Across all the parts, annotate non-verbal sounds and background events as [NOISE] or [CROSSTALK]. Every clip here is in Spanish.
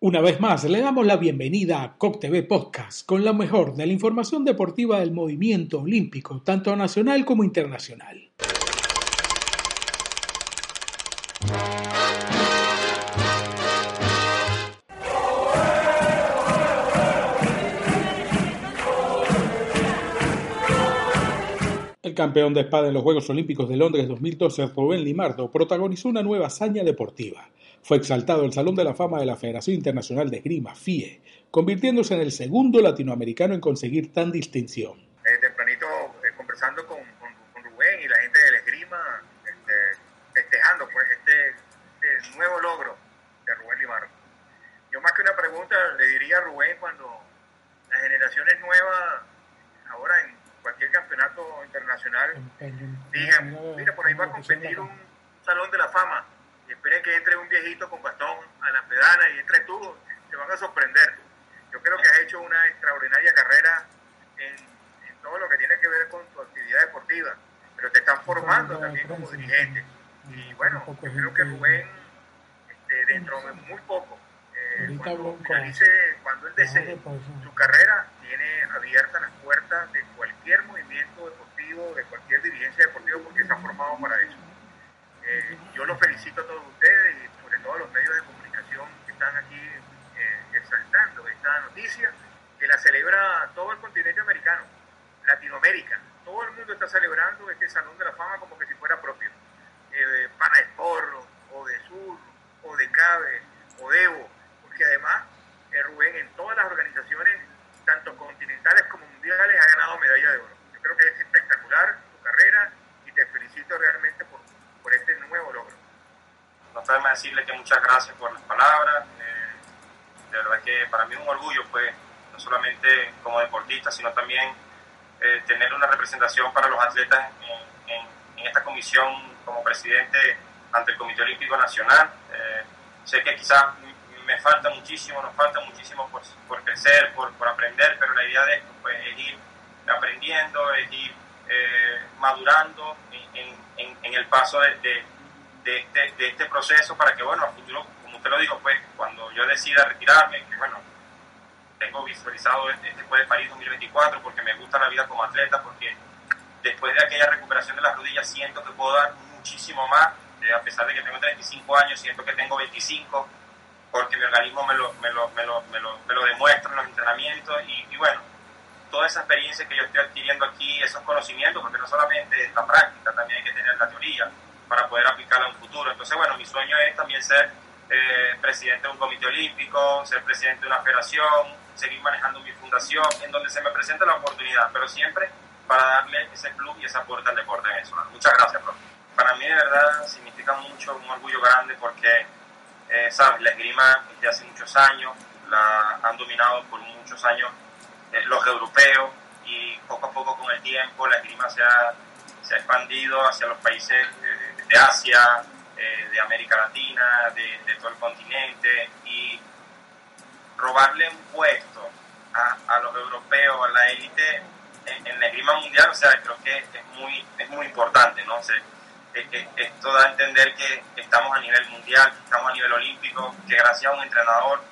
Una vez más, le damos la bienvenida a COC TV Podcast con lo mejor de la información deportiva del movimiento olímpico, tanto nacional como internacional. El campeón de espada en los Juegos Olímpicos de Londres 2012, Rubén Limardo, protagonizó una nueva hazaña deportiva fue exaltado al Salón de la Fama de la Federación Internacional de Esgrima, FIE, convirtiéndose en el segundo latinoamericano en conseguir tan distinción. Eh, tempranito, eh, conversando con, Rubén y la gente del esgrima, este, festejando pues este, este, nuevo logro de Rubén Limardo. Yo más que una pregunta le diría a Rubén cuando las generaciones nuevas, ahora en cualquier campeonato internacional, digan, mira, por ahí va a competir un Salón de la Fama esperen que entre un viejito con bastón a la pedana y entre tú, te van a sorprender. Yo creo que has hecho una extraordinaria carrera en, todo lo que tiene que ver con tu actividad deportiva, pero te están formando también como dirigente. Y bueno, yo creo que Rubén, este, dentro de muy poco, eh, cuando finalice, cuando él desee su carrera, tiene abiertas las puertas de cualquier movimiento deportivo, de cualquier dirigencia deportiva, porque ha formado para eso. Eh, yo los felicito a todos ustedes y sobre todo a los medios de comunicación que están aquí eh, exaltando esta noticia, que la celebra todo el continente americano, Latinoamérica. Todo el mundo está celebrando este Salón de la Fama como que si fuera propio. Eh, Pana Esporro, o de Sur, o de Cabe, o de Evo, porque además eh, Rubén en todas las organizaciones, tanto continentales como mundiales, ha ganado medalla de oro. Yo creo que es espectacular tu carrera y te felicito realmente por por este nuevo logro. No a decirle que muchas gracias por las palabras. Eh, de verdad que para mí es un orgullo, pues, no solamente como deportista, sino también eh, tener una representación para los atletas en, esta comisión como presidente ante el Comité Olímpico Nacional. Eh, sé que quizás me falta muchísimo, nos falta muchísimo por, crecer, por, aprender, pero la idea de esto pues, es ir aprendiendo, es ir madurando en, en, el paso de, de, este, de, este, proceso para que, bueno, a futuro, como usted lo dijo, pues cuando yo decida retirarme, que bueno, tengo visualizado este, después de París 2024 porque me gusta la vida como atleta, porque después de aquella recuperación de las rodillas siento que puedo dar muchísimo más, eh, a pesar de que tengo 35 años, siento que tengo 25, porque mi organismo me lo, me lo, me lo, me lo, me lo demuestra en los entrenamientos y, y bueno, toda esa experiencia que yo estoy adquiriendo aquí, esos conocimientos, porque no solamente es la práctica, también hay que tener la teoría para poder aplicarla en un futuro. Entonces, bueno, mi sueño es también ser eh, presidente de un comité olímpico, ser presidente de una federación, seguir manejando mi fundación, en donde se me presente la oportunidad, pero siempre para darle ese club y esa puerta al deporte venezolano. Muchas gracias, profe. Para mí, de verdad, significa mucho, un orgullo grande, porque, eh, ¿sabes? La esgrima desde hace muchos años, la han dominado por muchos años eh, los europeos y poco a poco con el tiempo la esgrima se ha, se ha expandido hacia los países de Asia, eh, de América Latina, de, todo el continente y robarle un puesto a, a los europeos, a la élite en, la esgrima mundial, o sea, creo que es muy, es muy importante, ¿no? esto da a entender que estamos a nivel mundial, estamos a nivel olímpico, que gracias a un entrenador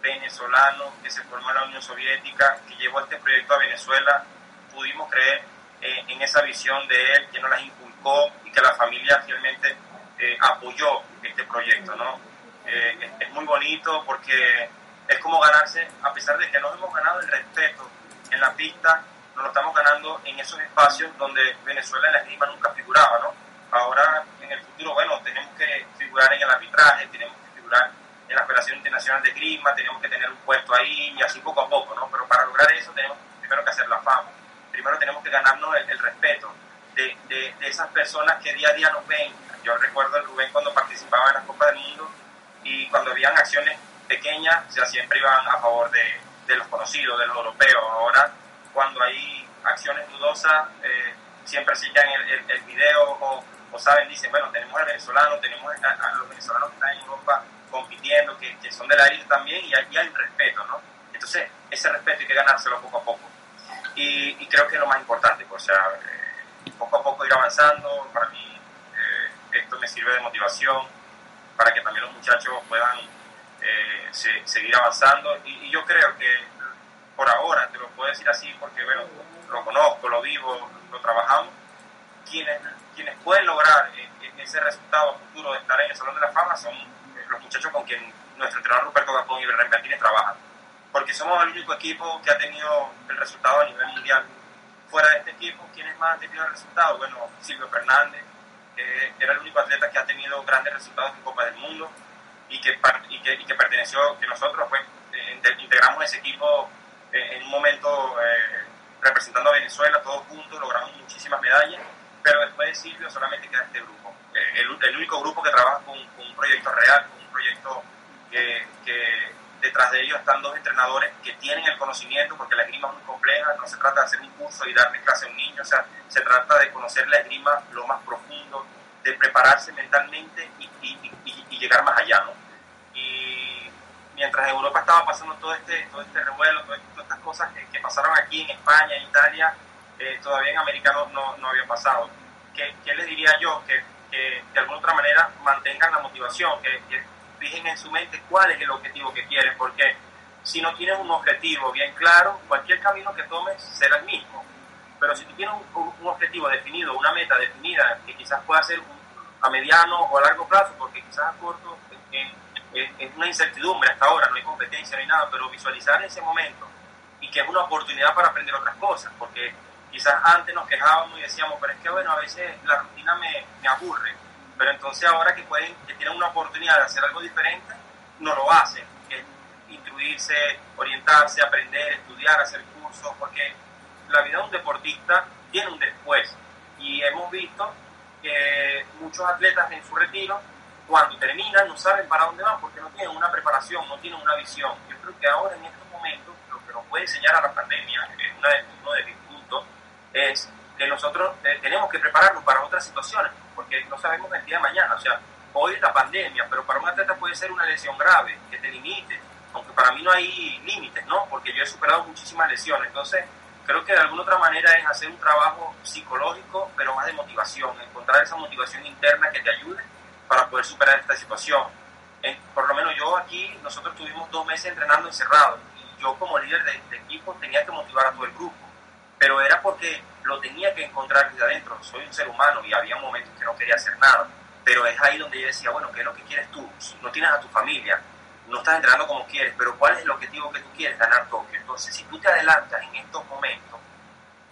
venezolano que se formó en la Unión Soviética, que llevó este proyecto a Venezuela, pudimos creer eh, en esa visión de él, que nos la inculcó que la familia fielmente eh, apoyó este proyecto. ¿no? Eh, es, muy bonito porque es como ganarse, a pesar de que nos hemos ganado el respeto en la pista, nos lo estamos ganando en esos espacios donde Venezuela en la esgrima nunca figuraba. ¿no? Ahora, en el futuro, bueno, tenemos que figurar en el arbitraje, tenemos que figurar en la Federación Internacional de Grima, tenemos que tener un puesto ahí y así poco a poco, ¿no? Pero para lograr eso tenemos primero que hacer la fama, primero tenemos que ganarnos el, respeto de, de, esas personas que día a día nos ven. Yo recuerdo a Rubén cuando participaba en la Copa del Mundo y cuando habían acciones pequeñas, o sea, siempre iban a favor de, de los conocidos, de los europeos. Ahora, cuando hay acciones dudosas, eh, siempre siguen el, el, el video o, o, saben, dicen, bueno, tenemos al venezolano, tenemos a los venezolanos que están en Europa compitiendo, que, que son de la élite también, y hay, hay respeto, ¿no? Entonces, ese respeto hay que ganárselo poco a poco. Y, y creo que es lo más importante, pues, o sea, eh, poco a poco ir avanzando, para mí eh, esto me sirve de motivación, para que también los muchachos puedan eh, seguir avanzando. Y, yo creo que por ahora, te lo puedo decir así porque bueno, lo conozco, lo vivo, lo trabajamos, quienes, quienes pueden lograr eh, ese resultado futuro de estar en el Salón de la Fama son los muchachos con quien nuestro entrenador Ruperto Gapón y Berrén Martínez trabajan. Porque somos el único equipo que ha tenido el resultado a nivel mundial. Fuera de este equipo, ¿quiénes más han tenido el resultado? Bueno, Silvio Fernández, que era el único atleta que ha tenido grandes resultados en Copa del Mundo y que, y que, y que perteneció, que nosotros pues, eh, integramos ese equipo eh, en un momento eh, representando a Venezuela, todos juntos, logramos muchísimas medallas, pero después de Silvio solamente queda este grupo. El, el, único grupo que trabaja con, un proyecto real, con un proyecto que detrás de ellos están dos entrenadores que tienen el conocimiento, porque la esgrima es muy compleja, no se trata de hacer un curso y darle clase a un niño, o sea, se trata de conocer la esgrima lo más profundo, de prepararse mentalmente y, y, llegar más allá, ¿no? Y mientras en Europa estaba pasando todo este, todo este revuelo, todas estas cosas que, pasaron aquí en España, en Italia, eh, todavía en América no, no, había pasado. ¿Qué, ¿Qué, les diría yo? Que, que, de alguna otra manera mantengan la motivación, que, que fijen en su mente cuál es el objetivo que quieren, porque si no tienes un objetivo bien claro, cualquier camino que tomes será el mismo. Pero si tú tienes un, objetivo definido, una meta definida, que quizás pueda ser a mediano o a largo plazo, porque quizás a corto es una incertidumbre hasta ahora, no hay competencia ni nada, pero visualizar ese momento y que es una oportunidad para aprender otras cosas, porque quizás antes nos quejábamos y decíamos, pero es que bueno, a veces la rutina me, me aburre, pero entonces ahora que pueden, que tienen una oportunidad de hacer algo diferente, no lo hacen, que instruirse, orientarse, aprender, estudiar, hacer cursos, porque la vida de un deportista tiene un después. Y hemos visto que muchos atletas en su retiro, cuando terminan, no saben para dónde van porque no tienen una preparación, no tienen una visión. Yo creo que ahora en estos momentos lo que nos puede enseñar a la pandemia, de, uno de mis puntos, es que nosotros eh, tenemos que prepararnos para otras situaciones porque no sabemos el día de mañana. O sea, hoy es la pandemia, pero para un atleta puede ser una lesión grave, que te limite, aunque para mí no hay límites, ¿no? Porque yo he superado muchísimas lesiones. Entonces, creo que de alguna otra manera es hacer un trabajo psicológico, pero más de motivación, encontrar esa motivación interna que te ayude para poder superar esta situación. por lo menos yo aquí, nosotros tuvimos dos meses entrenando encerrados y yo como líder de, de equipo tenía que motivar a todo el grupo, pero era porque lo tenía que encontrar desde adentro. Soy un ser humano y había momentos que no quería hacer nada. Pero es ahí donde yo decía, bueno, ¿qué es lo que quieres tú? No tienes a tu familia, no estás entrenando como quieres, pero ¿cuál es el objetivo que tú quieres? Ganar Tokio. Entonces, si tú te adelantas en estos momentos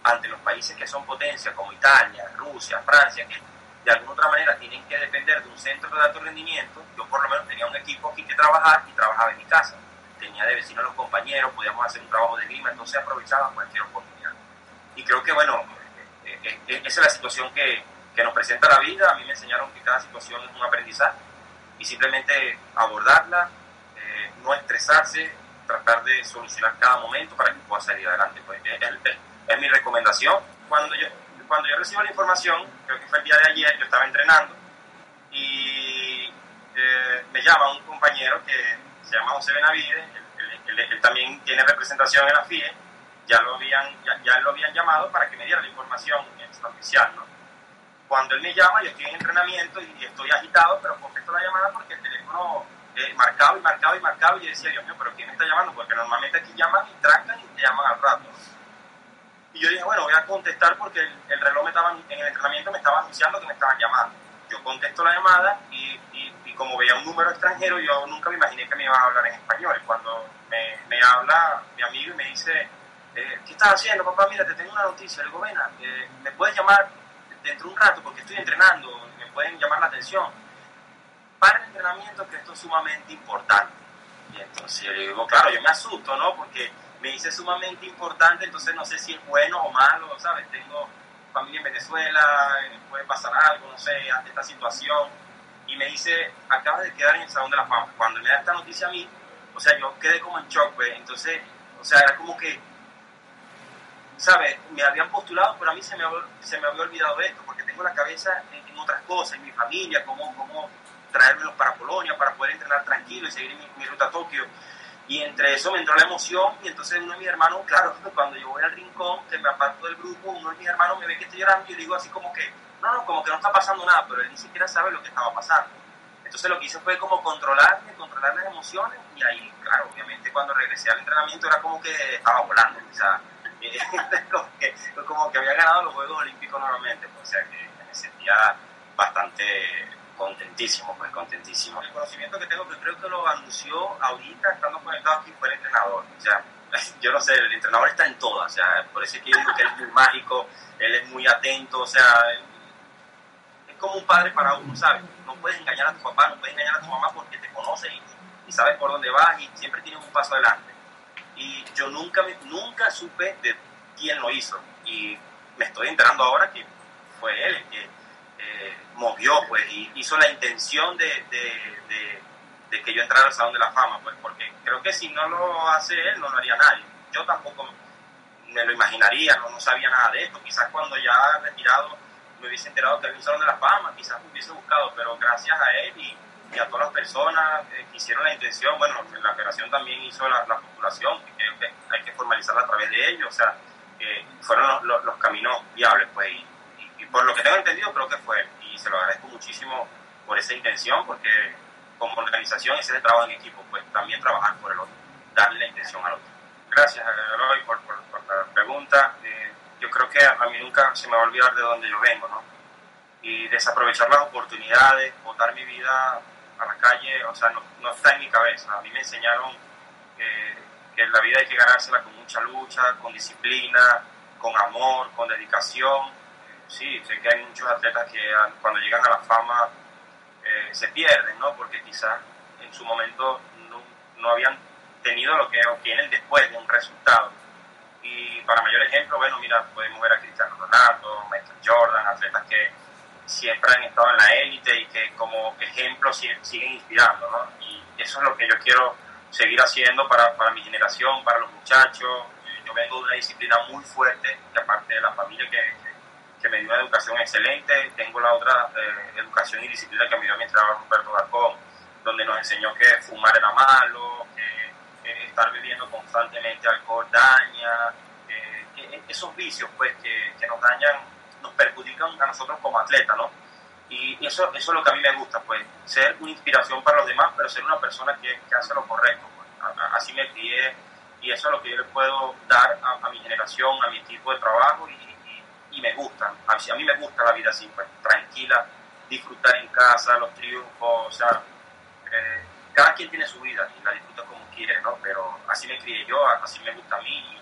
ante los países que son potencias como Italia, Rusia, Francia, que de alguna otra manera tienen que depender de un centro de alto rendimiento, yo por lo menos tenía un equipo aquí que trabajar y trabajaba en mi casa. Tenía de vecinos los compañeros, podíamos hacer un trabajo de clima, entonces aprovechaba cualquier oportunidad. Y creo que, bueno, eh, eh, eh, esa es la situación que, que nos presenta la vida. A mí me enseñaron que cada situación es un aprendizaje y simplemente abordarla, no estresarse, tratar de solucionar cada momento para que pueda salir adelante. Pues es, mi recomendación. Cuando yo, cuando yo recibo la información, creo que fue el día de ayer, yo estaba entrenando y me llama un compañero que se llama José Benavides, él, también tiene representación en la FIE ya lo habían, ya, lo habían llamado para que me diera la información oficial, ¿no? Cuando él me llama, yo estoy en entrenamiento y, estoy agitado, pero contesto la llamada porque el teléfono eh, marcado y marcado y marcado y yo decía, Dios mío, pero ¿quién me está llamando? Porque normalmente aquí llaman y trancan y te llaman al rato. Y yo dije, bueno, voy a contestar porque el, reloj me estaba, en el entrenamiento me estaba anunciando que me estaban llamando. Yo contesto la llamada y, y, como veía un número extranjero, yo nunca me imaginé que me iban a hablar en español. Cuando me, me habla mi amigo y me dice, eh, ¿qué estás haciendo, papá? Mira, te tengo una noticia. Le digo, eh, me puedes llamar dentro de un rato porque estoy entrenando, me pueden llamar la atención. Para el entrenamiento, que esto es sumamente importante. Y entonces yo le digo, claro, yo me asusto, ¿no? Porque me dice sumamente importante, entonces no sé si es bueno o malo, ¿sabes? Tengo familia en Venezuela, eh, puede pasar algo, no sé, ante esta situación. Y me dice, acabas de quedar en el Salón de la Fama. Cuando me da esta noticia a mí, o sea, yo quedé como en shock, pues. Entonces, o sea, era como que ¿sabes? Me habían postulado, pero a mí se me, se me había olvidado esto, porque tengo la cabeza en, otras cosas, en mi familia, cómo, cómo traérmelos para Polonia, para poder entrenar tranquilo y seguir mi, ruta a Tokio. Y entre eso me entró la emoción y entonces uno de mis hermanos, claro, [LAUGHS] cuando yo voy al rincón, que me aparto del grupo, uno de mis hermanos me ve que estoy llorando y yo digo así como que, no, no, como que no está pasando nada, pero él ni siquiera sabe lo que estaba pasando. Entonces lo que hice fue como controlarme, controlar las emociones y ahí, claro, obviamente cuando regresé al entrenamiento era como que estaba volando, o sea, [LAUGHS] como, que, como que había ganado los Juegos Olímpicos nuevamente, pues, o sea que me sentía bastante contentísimo, pues contentísimo. El conocimiento que tengo, que creo que lo anunció ahorita, estando conectado aquí, fue el entrenador. O sea, [LAUGHS] yo no sé, el entrenador está en todo, o sea, por eso es que digo que él es muy mágico, él es muy atento, o sea, es como un padre para uno, ¿sabes? No puedes engañar a tu papá, no puedes engañar a tu mamá porque te conoce y, y sabes por dónde vas y siempre tienes un paso adelante. Y yo nunca, nunca supe de quién lo hizo y me estoy enterando ahora que fue él el que eh, movió, pues, y hizo la intención de, de, que yo entrara al Salón de la Fama, pues, porque creo que si no lo hace él, no lo haría nadie. Yo tampoco me lo imaginaría, no, no sabía nada de esto. Quizás cuando ya retirado me hubiese enterado que había un Salón de la Fama, quizás me hubiese buscado, pero gracias a él y, a todas las personas que hicieron la intención, bueno, la operación también hizo la, la postulación, que creo que hay que formalizarla a través de ellos, o sea, fueron los, los, caminos viables, pues, y, por lo que tengo entendido creo que fue, y se lo agradezco muchísimo por esa intención, porque como organización ese es el trabajo en equipo, pues también trabajar por el otro, darle la intención al otro. Gracias, Eloy, por, por, la pregunta. Eh, yo creo que a mí nunca se me va a olvidar de dónde yo vengo, ¿no? Y desaprovechar las oportunidades, botar mi vida a la calle, o sea, no, no está en mi cabeza. A mí me enseñaron que que la vida hay que ganársela con mucha lucha, con disciplina, con amor, con dedicación. Sí, sé que hay muchos atletas que cuando llegan a la fama eh, se pierden, ¿no? Porque quizás en su momento no, no, habían tenido lo que obtienen después de un resultado. Y para mayor ejemplo, bueno, mira, podemos ver a Cristiano Ronaldo, Michael Jordan, atletas que siempre han estado en la élite y que como ejemplo siguen inspirando, ¿no? Y eso es lo que yo quiero seguir haciendo para, para mi generación, para los muchachos. Yo vengo de una disciplina muy fuerte, que aparte de la familia que, que, me dio una educación excelente, tengo la otra eh, educación y disciplina que me dio mi entrenador Roberto Garcón, donde nos enseñó que fumar era malo, que estar bebiendo constantemente alcohol daña, que esos vicios pues que, que, nos dañan, nos perjudican a nosotros como atletas, ¿no? Y eso, eso es lo que a mí me gusta, pues, ser una inspiración para los demás, pero ser una persona que, que hace lo correcto. Pues. así me crié y eso es lo que yo le puedo dar a, mi generación, a mi equipo de trabajo y, y, me gusta. A, a, mí me gusta la vida así, pues, tranquila, disfrutar en casa, los triunfos, o sea, eh, cada quien tiene su vida y la disfruta como quiere, ¿no? Pero así me crié yo, así me gusta a mí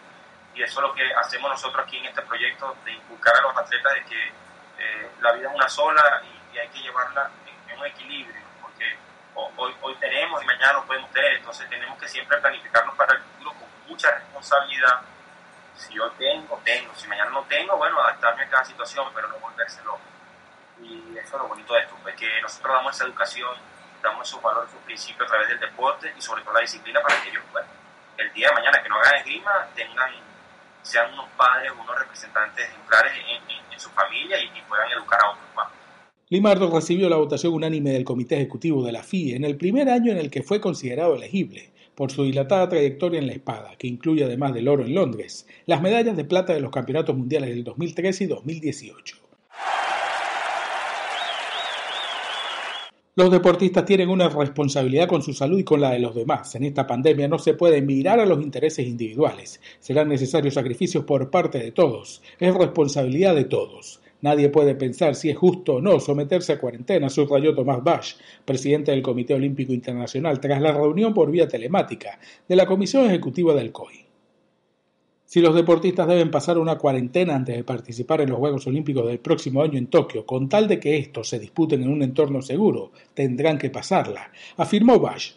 y, eso es lo que hacemos nosotros aquí en este proyecto, de inculcar a los atletas de que eh, la vida es una sola y, hay que llevarla en, un equilibrio, porque hoy, hoy tenemos y mañana no podemos tener, entonces tenemos que siempre planificarnos para el futuro con mucha responsabilidad. Si yo tengo, tengo, si mañana no tengo, bueno, adaptarme a cada situación, pero no volvérselo. Y eso es lo bonito de esto, pues que nosotros damos esa educación, damos esos valores, esos principios a través del deporte y sobre todo la disciplina para que ellos, bueno, el día de mañana que no hagan esgrima, tengan sean unos padres, unos representantes ejemplares en, su familia y, puedan educar a otros más. Limardo recibió la votación unánime del Comité Ejecutivo de la FIE en el primer año en el que fue considerado elegible, por su dilatada trayectoria en la espada, que incluye además del oro en Londres, las medallas de plata de los campeonatos mundiales del 2013 y 2018. Los deportistas tienen una responsabilidad con su salud y con la de los demás. En esta pandemia no se puede mirar a los intereses individuales. Serán necesarios sacrificios por parte de todos. Es responsabilidad de todos. Nadie puede pensar si es justo o no someterse a cuarentena, subrayó Tomás Bach, presidente del Comité Olímpico Internacional, tras la reunión por vía telemática de la Comisión Ejecutiva del COI. Si los deportistas deben pasar una cuarentena antes de participar en los Juegos Olímpicos del próximo año en Tokio, con tal de que estos se disputen en un entorno seguro, tendrán que pasarla, afirmó Bash.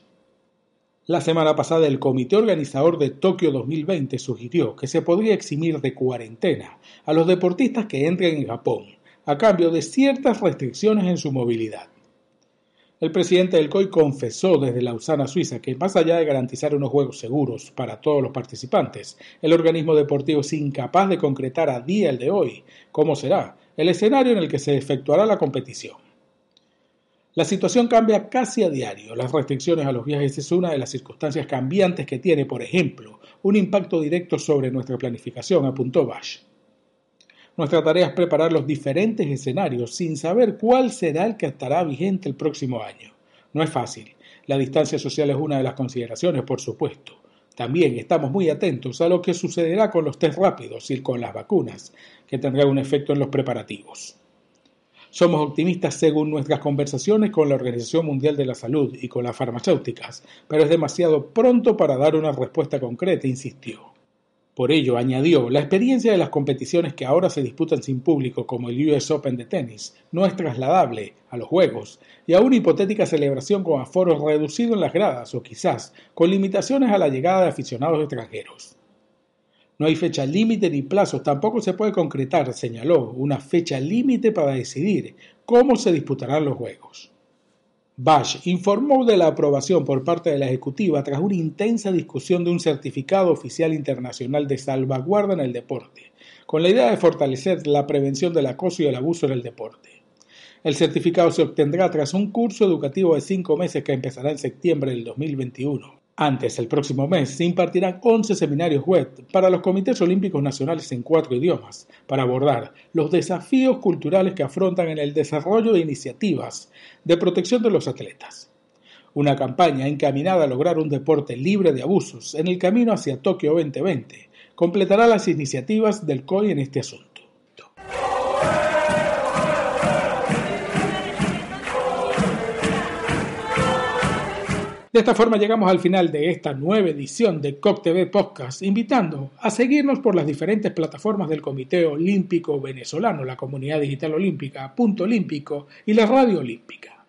La semana pasada el comité organizador de Tokio 2020 sugirió que se podría eximir de cuarentena a los deportistas que entren en Japón, a cambio de ciertas restricciones en su movilidad. El presidente del COI confesó desde Lausana, Suiza, que más allá de garantizar unos juegos seguros para todos los participantes, el organismo deportivo es incapaz de concretar a día el de hoy cómo será el escenario en el que se efectuará la competición. La situación cambia casi a diario. Las restricciones a los viajes es una de las circunstancias cambiantes que tiene, por ejemplo, un impacto directo sobre nuestra planificación, apuntó Bash. Nuestra tarea es preparar los diferentes escenarios sin saber cuál será el que estará vigente el próximo año. No es fácil. La distancia social es una de las consideraciones, por supuesto. También estamos muy atentos a lo que sucederá con los test rápidos y con las vacunas, que tendrá un efecto en los preparativos. Somos optimistas según nuestras conversaciones con la Organización Mundial de la Salud y con las farmacéuticas, pero es demasiado pronto para dar una respuesta concreta, insistió. Por ello, añadió, la experiencia de las competiciones que ahora se disputan sin público, como el US Open de tenis, no es trasladable a los Juegos, y a una hipotética celebración con aforo reducido en las gradas o quizás con limitaciones a la llegada de aficionados extranjeros. No hay fecha límite ni plazos, tampoco se puede concretar, señaló, una fecha límite para decidir cómo se disputarán los Juegos. Bash informó de la aprobación por parte de la Ejecutiva tras una intensa discusión de un certificado oficial internacional de salvaguarda en el deporte, con la idea de fortalecer la prevención del acoso y el abuso en el deporte. El certificado se obtendrá tras un curso educativo de cinco meses que empezará en septiembre del 2021. Antes, el próximo mes, se impartirán 11 seminarios web para los comités olímpicos nacionales en cuatro idiomas, para abordar los desafíos culturales que afrontan en el desarrollo de iniciativas de protección de los atletas. Una campaña encaminada a lograr un deporte libre de abusos en el camino hacia Tokio 2020 completará las iniciativas del COI en este asunto. De esta forma llegamos al final de esta nueva edición de COP TV Podcast, invitando a seguirnos por las diferentes plataformas del Comité Olímpico Venezolano, la Comunidad Digital Olímpica, Punto Olímpico y la Radio Olímpica.